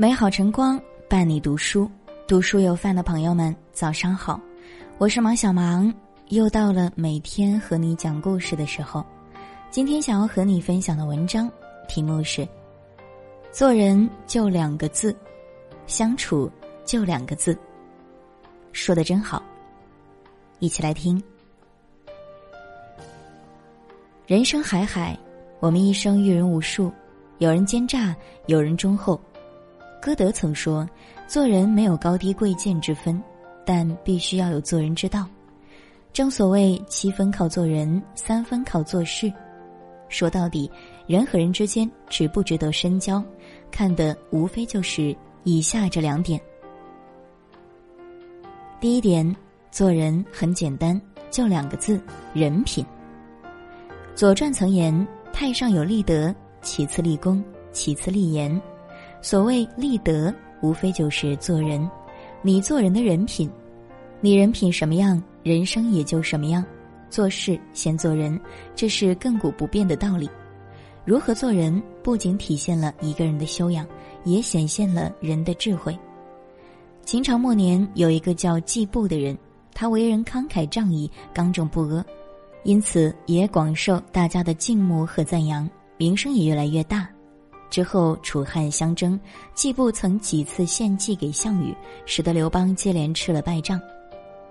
美好晨光伴你读书，读书有饭的朋友们，早上好，我是芒小芒，又到了每天和你讲故事的时候。今天想要和你分享的文章题目是：做人就两个字，相处就两个字。说的真好，一起来听。人生海海，我们一生遇人无数，有人奸诈，有人忠厚。歌德曾说：“做人没有高低贵贱之分，但必须要有做人之道。”正所谓七分靠做人，三分靠做事。说到底，人和人之间值不值得深交，看的无非就是以下这两点。第一点，做人很简单，就两个字：人品。《左传》曾言：“太上有立德，其次立功，其次立言。”所谓立德，无非就是做人。你做人的人品，你人品什么样，人生也就什么样。做事先做人，这是亘古不变的道理。如何做人，不仅体现了一个人的修养，也显现了人的智慧。秦朝末年，有一个叫季布的人，他为人慷慨仗义、刚正不阿，因此也广受大家的敬慕和赞扬，名声也越来越大。之后，楚汉相争，季布曾几次献计给项羽，使得刘邦接连吃了败仗。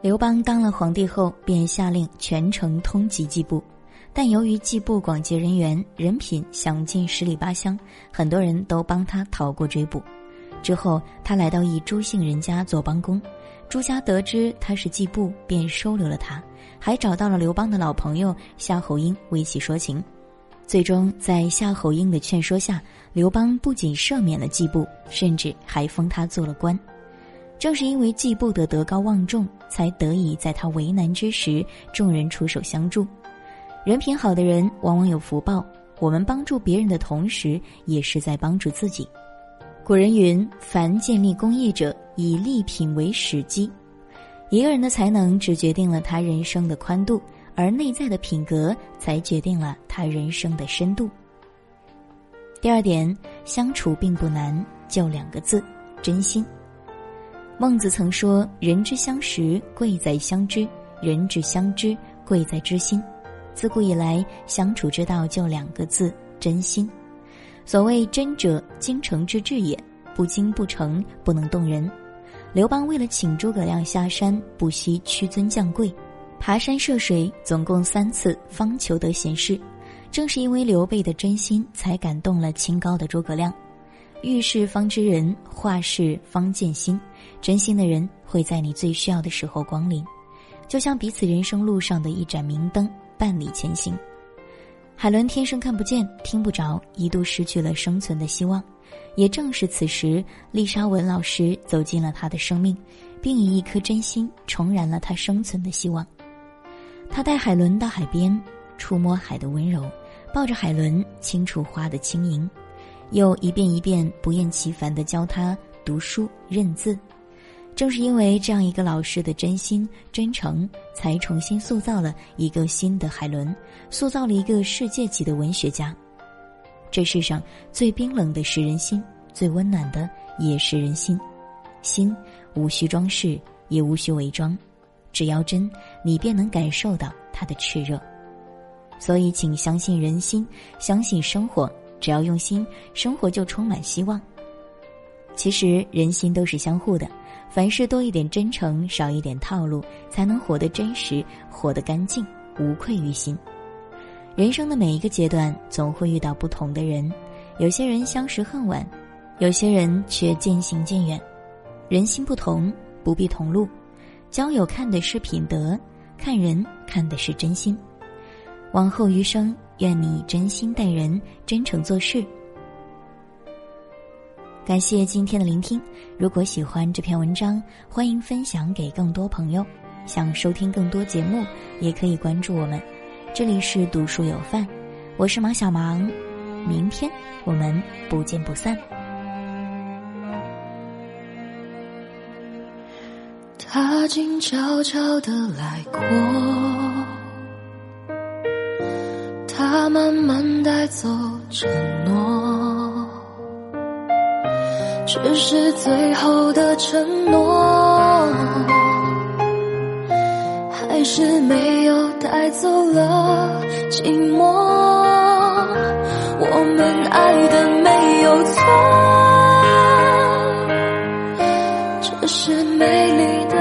刘邦当了皇帝后，便下令全城通缉季布，但由于季布广结人缘，人品享尽十里八乡，很多人都帮他逃过追捕。之后，他来到一朱姓人家做帮工，朱家得知他是季布，便收留了他，还找到了刘邦的老朋友夏侯婴为其说情。最终，在夏侯婴的劝说下，刘邦不仅赦免了季布，甚至还封他做了官。正是因为季布的德高望重，才得以在他为难之时，众人出手相助。人品好的人往往有福报。我们帮助别人的同时，也是在帮助自己。古人云：“凡建立功业者，以立品为始基。”一个人的才能只决定了他人生的宽度，而内在的品格才决定了他人生的深度。第二点，相处并不难，就两个字：真心。孟子曾说：“人之相识，贵在相知；人之相知，贵在知心。”自古以来，相处之道就两个字：真心。所谓“真者，精诚之至也；不精不诚，不能动人。”刘邦为了请诸葛亮下山，不惜屈尊降贵，爬山涉水，总共三次，方求得贤士。正是因为刘备的真心，才感动了清高的诸葛亮。遇事方知人，化事方见心。真心的人会在你最需要的时候光临，就像彼此人生路上的一盏明灯，伴你前行。海伦天生看不见、听不着，一度失去了生存的希望。也正是此时，丽莎文老师走进了他的生命，并以一颗真心重燃了他生存的希望。他带海伦到海边，触摸海的温柔，抱着海伦轻触花的轻盈。又一遍一遍不厌其烦地教他读书认字，正是因为这样一个老师的真心真诚，才重新塑造了一个新的海伦，塑造了一个世界级的文学家。这世上最冰冷的是人心，最温暖的也是人心。心无需装饰，也无需伪装，只要真，你便能感受到它的炽热。所以，请相信人心，相信生活。只要用心，生活就充满希望。其实人心都是相互的，凡事多一点真诚，少一点套路，才能活得真实，活得干净，无愧于心。人生的每一个阶段，总会遇到不同的人，有些人相识恨晚，有些人却渐行渐远。人心不同，不必同路。交友看的是品德，看人看的是真心。往后余生。愿你真心待人，真诚做事。感谢今天的聆听。如果喜欢这篇文章，欢迎分享给更多朋友。想收听更多节目，也可以关注我们。这里是读书有范，我是马小芒。明天我们不见不散。他静悄悄的来过。他慢慢带走承诺，只是最后的承诺，还是没有带走了寂寞。我们爱的没有错，只是美丽的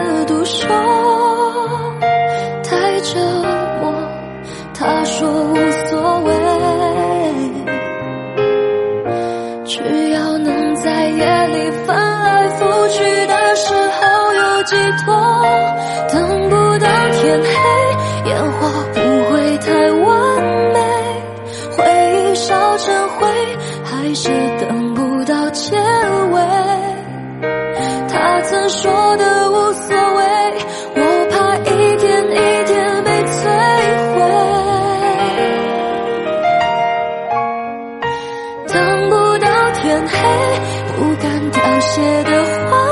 里翻来覆去的时候有寄托，等不到天黑，烟火不会太完美，回忆烧成灰，还是等不到结尾。他曾说的无所谓，我怕一点一点被摧毁。等不到天黑，不敢凋谢的花。